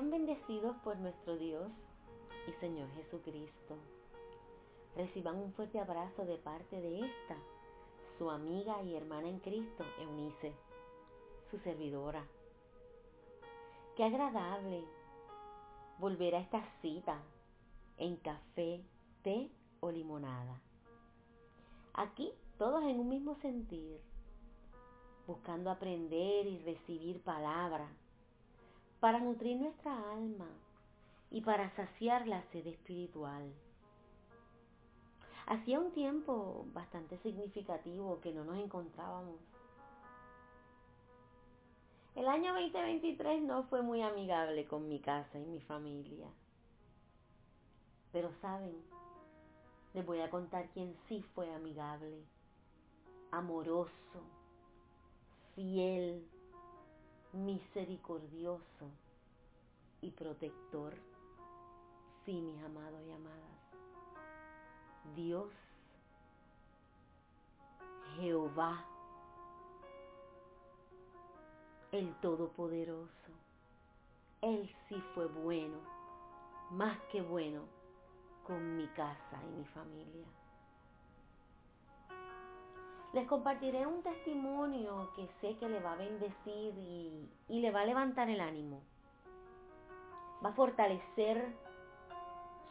Sean bendecidos por nuestro Dios y Señor Jesucristo. Reciban un fuerte abrazo de parte de esta, su amiga y hermana en Cristo, Eunice, su servidora. Qué agradable volver a esta cita en café, té o limonada. Aquí todos en un mismo sentir, buscando aprender y recibir palabra para nutrir nuestra alma y para saciar la sed espiritual. Hacía un tiempo bastante significativo que no nos encontrábamos. El año 2023 no fue muy amigable con mi casa y mi familia. Pero saben, les voy a contar quién sí fue amigable, amoroso, fiel, misericordioso y protector. Sí, mis amados y amadas. Dios, Jehová, el Todopoderoso. Él sí fue bueno, más que bueno, con mi casa y mi familia. Les compartiré un testimonio que sé que le va a bendecir y, y le va a levantar el ánimo. Va a fortalecer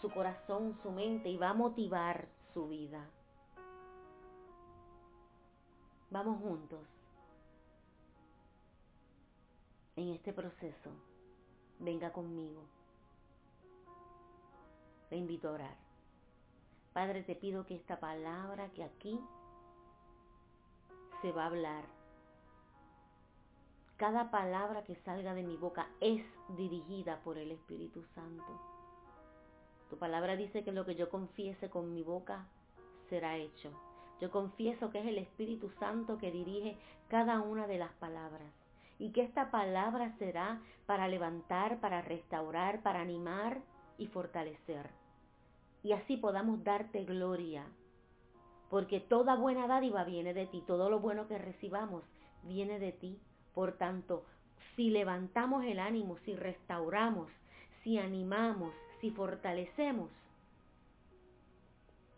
su corazón, su mente y va a motivar su vida. Vamos juntos en este proceso. Venga conmigo. Te invito a orar. Padre, te pido que esta palabra que aquí se va a hablar, cada palabra que salga de mi boca es dirigida por el Espíritu Santo. Tu palabra dice que lo que yo confiese con mi boca será hecho. Yo confieso que es el Espíritu Santo que dirige cada una de las palabras y que esta palabra será para levantar, para restaurar, para animar y fortalecer. Y así podamos darte gloria, porque toda buena dádiva viene de ti, todo lo bueno que recibamos viene de ti. Por tanto, si levantamos el ánimo, si restauramos, si animamos, si fortalecemos,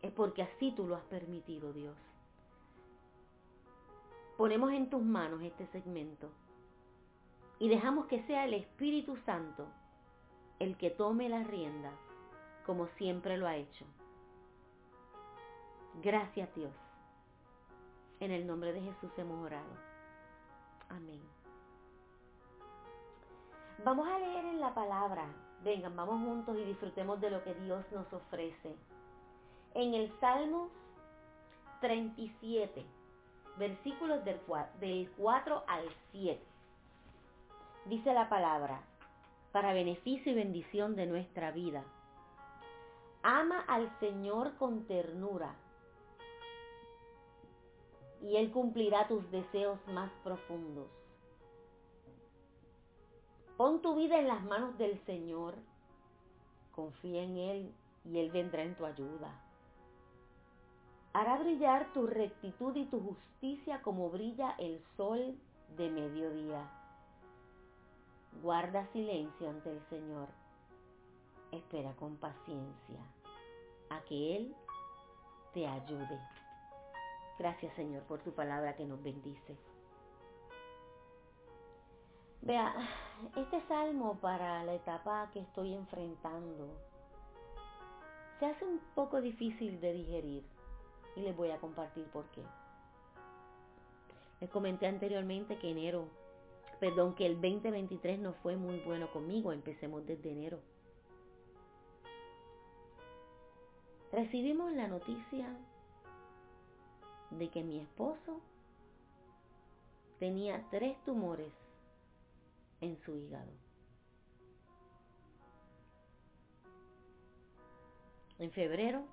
es porque así tú lo has permitido, Dios. Ponemos en tus manos este segmento y dejamos que sea el Espíritu Santo el que tome las riendas como siempre lo ha hecho. Gracias Dios. En el nombre de Jesús hemos orado. Amén. Vamos a leer en la palabra Vengan, vamos juntos y disfrutemos de lo que Dios nos ofrece. En el Salmo 37, versículos del 4 al 7, dice la palabra, para beneficio y bendición de nuestra vida. Ama al Señor con ternura y Él cumplirá tus deseos más profundos. Pon tu vida en las manos del Señor. Confía en Él y Él vendrá en tu ayuda. Hará brillar tu rectitud y tu justicia como brilla el sol de mediodía. Guarda silencio ante el Señor. Espera con paciencia a que Él te ayude. Gracias Señor por tu palabra que nos bendice. Vea, este salmo para la etapa que estoy enfrentando se hace un poco difícil de digerir y les voy a compartir por qué. Les comenté anteriormente que enero, perdón, que el 2023 no fue muy bueno conmigo, empecemos desde enero. Recibimos la noticia de que mi esposo tenía tres tumores en su hígado. En febrero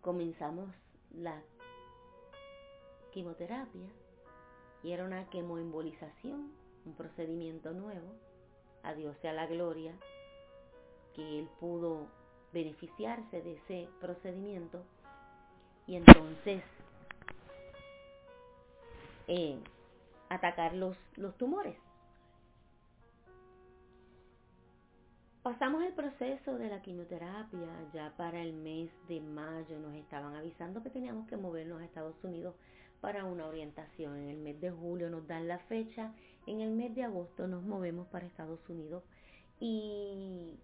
comenzamos la quimioterapia y era una quemoembolización, un procedimiento nuevo. A Dios sea la gloria que él pudo beneficiarse de ese procedimiento y entonces eh, atacar los, los tumores. Pasamos el proceso de la quimioterapia, ya para el mes de mayo nos estaban avisando que teníamos que movernos a Estados Unidos para una orientación. En el mes de julio nos dan la fecha, en el mes de agosto nos movemos para Estados Unidos y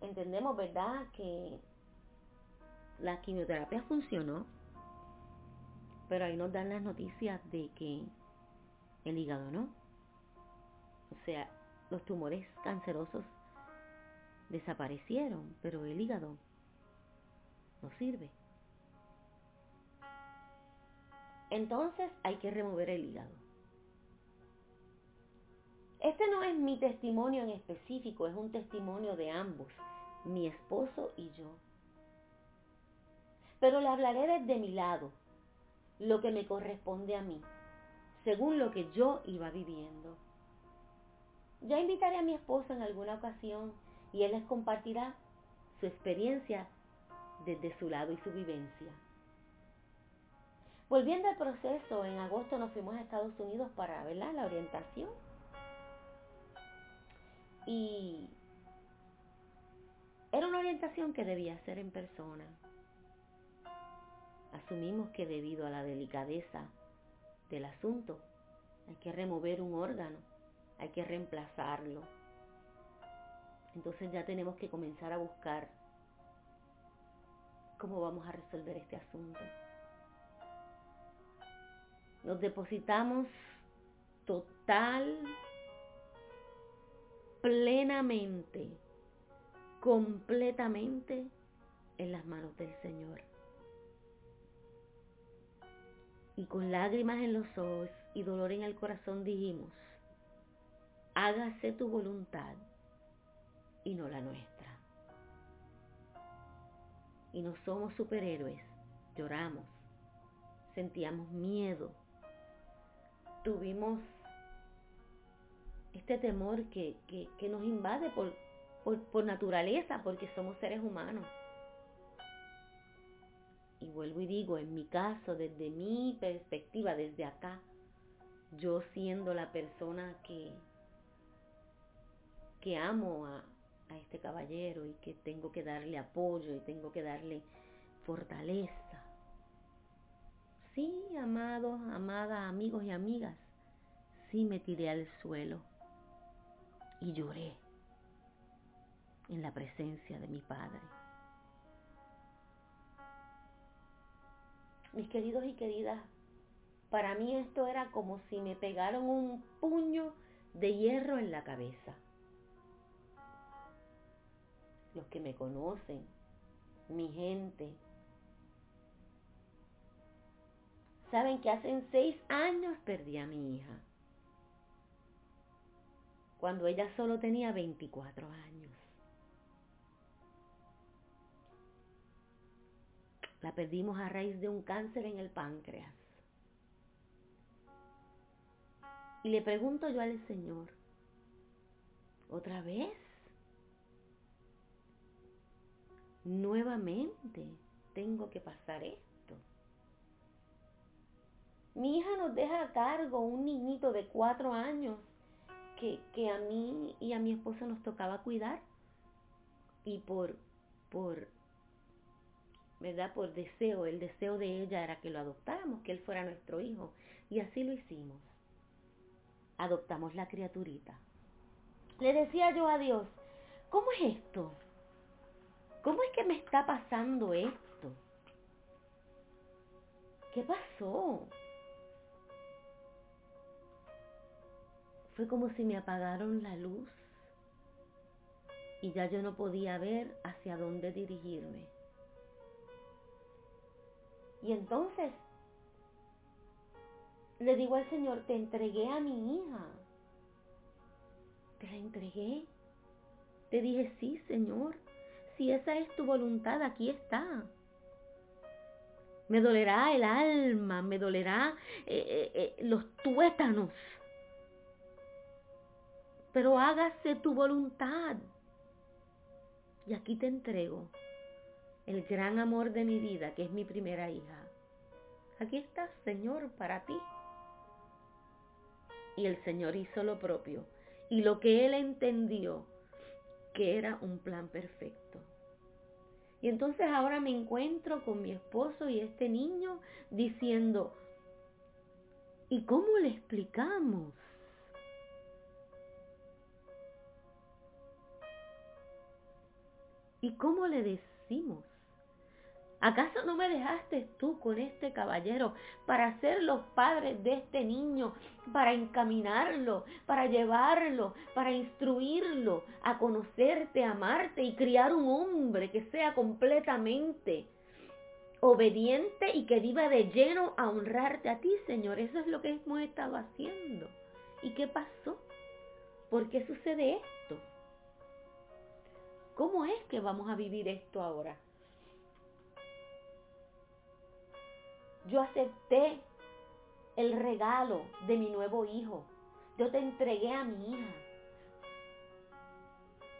entendemos, ¿verdad?, que la quimioterapia funcionó, pero ahí nos dan las noticias de que el hígado no. O sea, los tumores cancerosos desaparecieron, pero el hígado no sirve. Entonces hay que remover el hígado. Este no es mi testimonio en específico, es un testimonio de ambos, mi esposo y yo. Pero le hablaré desde mi lado, lo que me corresponde a mí, según lo que yo iba viviendo. Ya invitaré a mi esposo en alguna ocasión y él les compartirá su experiencia desde su lado y su vivencia. Volviendo al proceso, en agosto nos fuimos a Estados Unidos para ver la orientación. Y era una orientación que debía ser en persona. Asumimos que debido a la delicadeza del asunto hay que remover un órgano, hay que reemplazarlo entonces ya tenemos que comenzar a buscar cómo vamos a resolver este asunto. Nos depositamos total, plenamente, completamente en las manos del Señor. Y con lágrimas en los ojos y dolor en el corazón dijimos, hágase tu voluntad y no la nuestra. Y no somos superhéroes, lloramos, sentíamos miedo, tuvimos este temor que, nos invade por, por naturaleza, porque somos seres humanos. Y vuelvo y digo, en mi caso, desde mi perspectiva, desde acá, yo siendo la persona que, que amo a, a este caballero y que tengo que darle apoyo y tengo que darle fortaleza. Sí, amados, amadas, amigos y amigas, sí me tiré al suelo y lloré en la presencia de mi Padre. Mis queridos y queridas, para mí esto era como si me pegaron un puño de hierro en la cabeza los que me conocen, mi gente, saben que hace seis años perdí a mi hija, cuando ella solo tenía 24 años. La perdimos a raíz de un cáncer en el páncreas. Y le pregunto yo al Señor, ¿otra vez? nuevamente tengo que pasar esto. Mi hija nos deja a cargo un niñito de cuatro años que, que a mí y a mi esposo nos tocaba cuidar. Y por, por, ¿verdad? Por deseo, el deseo de ella era que lo adoptáramos, que él fuera nuestro hijo. Y así lo hicimos. Adoptamos la criaturita. Le decía yo a Dios, ¿cómo es esto? ¿Cómo es que me está pasando esto? ¿Qué pasó? Fue como si me apagaron la luz y ya yo no podía ver hacia dónde dirigirme. Y entonces le digo al Señor, te entregué a mi hija. Te la entregué. Te dije, sí, Señor si esa es tu voluntad, aquí está. Me dolerá el alma, me dolerá eh, eh, eh, los tuétanos. Pero hágase tu voluntad. Y aquí te entrego el gran amor de mi vida, que es mi primera hija. Aquí está, Señor, para ti. Y el Señor hizo lo propio. Y lo que Él entendió que era un plan perfecto. Y entonces ahora me encuentro con mi esposo y este niño diciendo, ¿y cómo le explicamos? ¿Y cómo le decimos? ¿Acaso no me dejaste tú con este caballero para ser los padres de este niño, para encaminarlo, para llevarlo, para instruirlo a conocerte, amarte y criar un hombre que sea completamente obediente y que viva de lleno a honrarte a ti, Señor? Eso es lo que hemos estado haciendo. ¿Y qué pasó? ¿Por qué sucede esto? ¿Cómo es que vamos a vivir esto ahora? Yo acepté el regalo de mi nuevo hijo. Yo te entregué a mi hija.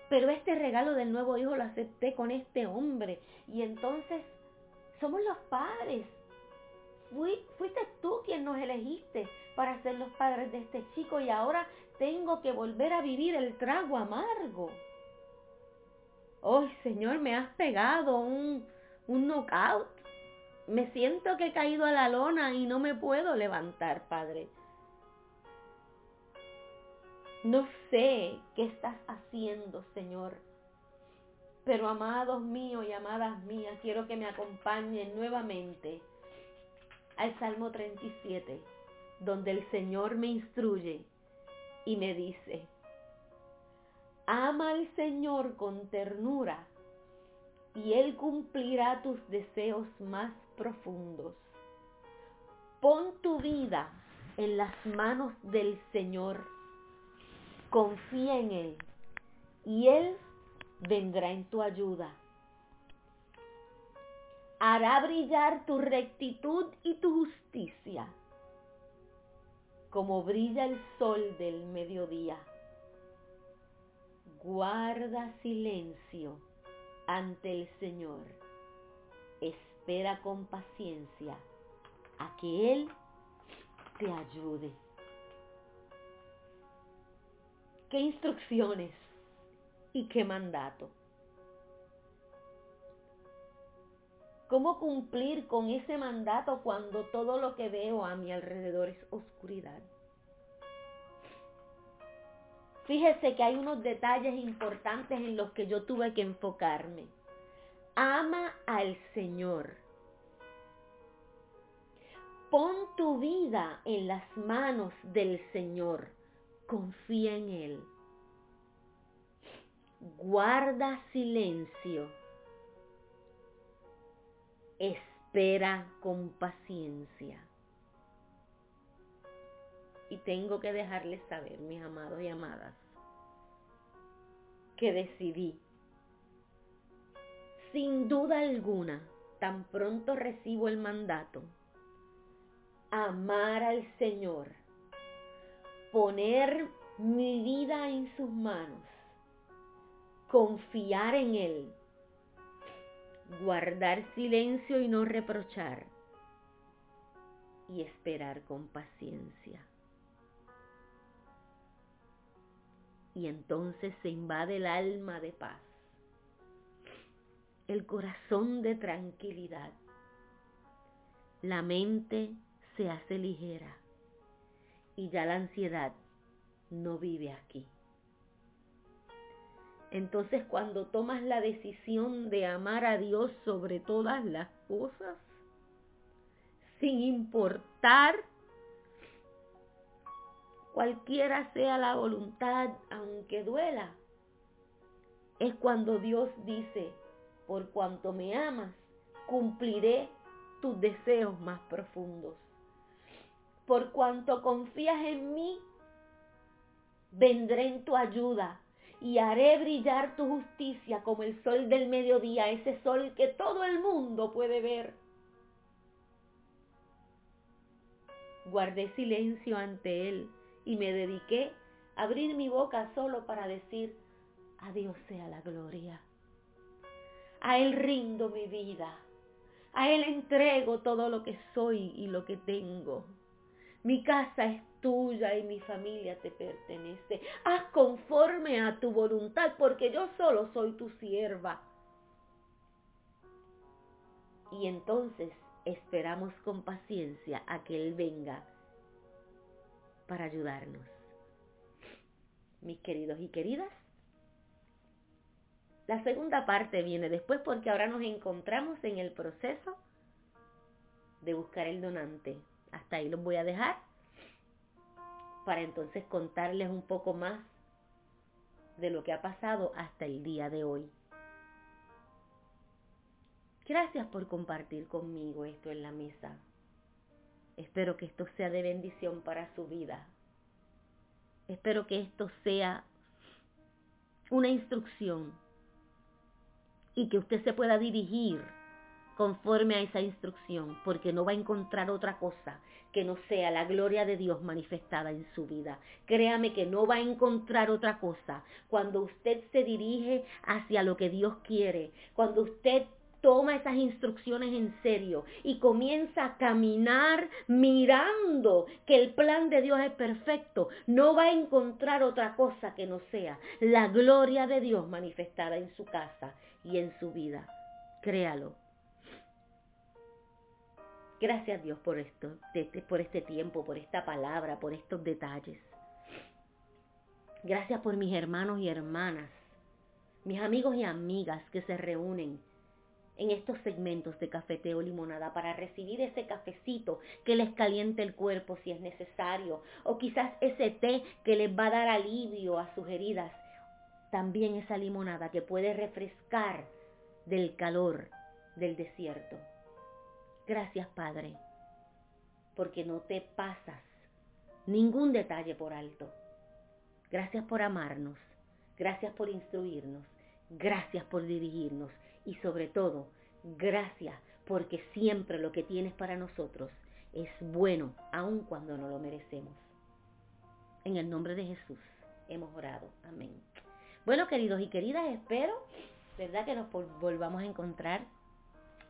Pero este regalo del nuevo hijo lo acepté con este hombre. Y entonces somos los padres. fuiste tú quien nos elegiste para ser los padres de este chico y ahora tengo que volver a vivir el trago amargo. Hoy, Señor, me has pegado un, un knockout me siento que he caído a la lona y no me puedo levantar, Padre. No sé qué estás haciendo, Señor. Pero amados míos y amadas mías, quiero que me acompañen nuevamente al Salmo 37, donde el Señor me instruye y me dice, ama al Señor con ternura y Él cumplirá tus deseos más profundos. Pon tu vida en las manos del Señor. Confía en Él y Él vendrá en tu ayuda. Hará brillar tu rectitud y tu justicia como brilla el sol del mediodía. Guarda silencio ante el Señor espera con paciencia a que Él te ayude. ¿Qué instrucciones y qué mandato? ¿Cómo cumplir con ese mandato cuando todo lo que veo a mi alrededor es oscuridad? Fíjese que hay unos detalles importantes en los que yo tuve que enfocarme ama al Señor. Pon tu vida en las manos del Señor. Confía en Él. Guarda silencio. Espera con paciencia. Y tengo que dejarles saber, mis amados y amadas, que decidí sin duda alguna, tan pronto recibo el mandato, amar al Señor, poner mi vida en sus manos, confiar en Él, guardar silencio y no reprochar, y esperar con paciencia. Y entonces se invade el alma de paz el corazón de tranquilidad. La mente se hace ligera y ya la ansiedad no vive aquí. Entonces cuando tomas la decisión de amar a Dios sobre todas las cosas, sin importar cualquiera sea la voluntad, aunque duela, es cuando Dios dice, por cuanto me amas, cumpliré tus deseos más profundos. Por cuanto confías en mí, vendré en tu ayuda y haré brillar tu justicia como el sol del mediodía, ese sol que todo el mundo puede ver. Guardé silencio ante él y me dediqué a abrir mi boca solo para decir, a Dios sea la gloria. A Él rindo mi vida. A Él entrego todo lo que soy y lo que tengo. Mi casa es tuya y mi familia te pertenece. Haz conforme a tu voluntad, porque yo solo soy tu sierva. Y entonces esperamos con paciencia a que Él venga para ayudarnos. Mis queridos y queridas, la segunda parte viene después porque ahora nos encontramos en el proceso de buscar el donante. Hasta ahí los voy a dejar para entonces contarles un poco más de lo que ha pasado hasta el día de hoy. Gracias por compartir conmigo esto en la mesa. Espero que esto sea de bendición para su vida. Espero que esto sea una instrucción y que usted se pueda dirigir conforme a esa instrucción, porque no va a encontrar otra cosa que no sea la gloria de Dios manifestada en su vida. Créame que no va a encontrar otra cosa cuando usted se dirige hacia lo que Dios quiere, cuando usted toma esas instrucciones en serio y comienza a caminar mirando que el plan de Dios es perfecto, no va a encontrar otra cosa que no sea la gloria de Dios manifestada en su casa y en su vida. Créalo. Gracias Dios por esto, por este tiempo, por esta palabra, por estos detalles. Gracias por mis hermanos y hermanas, mis amigos y amigas que se reúnen en estos segmentos de cafeteo limonada para recibir ese cafecito que les caliente el cuerpo si es necesario, o quizás ese té que les va a dar alivio a sus heridas. También esa limonada que puede refrescar del calor del desierto. Gracias, Padre, porque no te pasas ningún detalle por alto. Gracias por amarnos, gracias por instruirnos, gracias por dirigirnos y sobre todo, gracias porque siempre lo que tienes para nosotros es bueno, aun cuando no lo merecemos. En el nombre de Jesús hemos orado. Amén. Bueno, queridos y queridas, espero, ¿verdad? Que nos volvamos a encontrar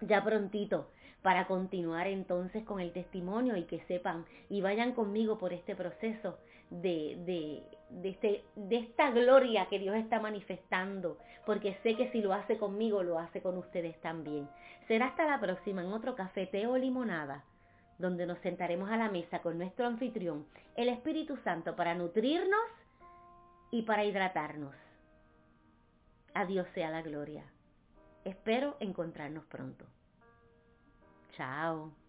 ya prontito para continuar entonces con el testimonio y que sepan y vayan conmigo por este proceso de, de, de, este, de esta gloria que Dios está manifestando, porque sé que si lo hace conmigo, lo hace con ustedes también. Será hasta la próxima en otro cafeteo o limonada, donde nos sentaremos a la mesa con nuestro anfitrión, el Espíritu Santo, para nutrirnos y para hidratarnos. A Dios sea la gloria. Espero encontrarnos pronto. Chao.